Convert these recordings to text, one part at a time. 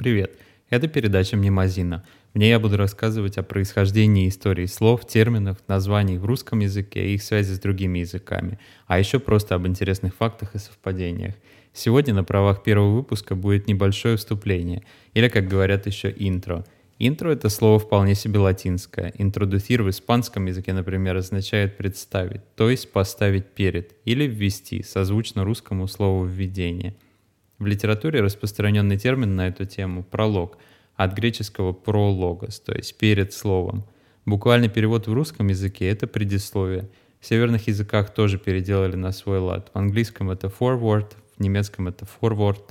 Привет! Это передача «Мнемозина». В ней я буду рассказывать о происхождении истории слов, терминов, названий в русском языке и их связи с другими языками, а еще просто об интересных фактах и совпадениях. Сегодня на правах первого выпуска будет небольшое вступление, или, как говорят еще, интро. Интро — это слово вполне себе латинское. Интродуцир в испанском языке, например, означает «представить», то есть поставить перед, или ввести, созвучно русскому слову «введение». В литературе распространенный термин на эту тему – пролог, от греческого прологос, то есть перед словом. Буквальный перевод в русском языке – это предисловие. В северных языках тоже переделали на свой лад. В английском это forward, в немецком это forward.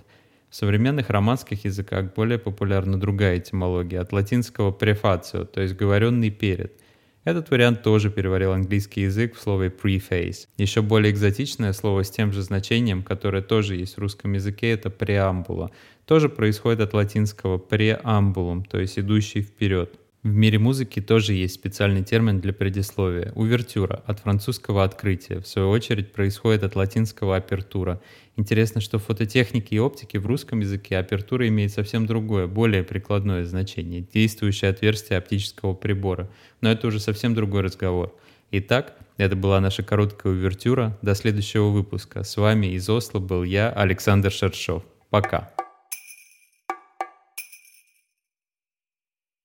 В современных романских языках более популярна другая этимология, от латинского префацио, то есть говоренный перед – этот вариант тоже переварил английский язык в слове preface. Еще более экзотичное слово с тем же значением, которое тоже есть в русском языке, это преамбула. Тоже происходит от латинского преамбулум, то есть идущий вперед. В мире музыки тоже есть специальный термин для предисловия – увертюра, от французского «открытие», в свою очередь происходит от латинского «апертура». Интересно, что в фототехнике и оптике в русском языке апертура имеет совсем другое, более прикладное значение – действующее отверстие оптического прибора. Но это уже совсем другой разговор. Итак, это была наша короткая увертюра. До следующего выпуска. С вами из Осло был я, Александр Шершов. Пока.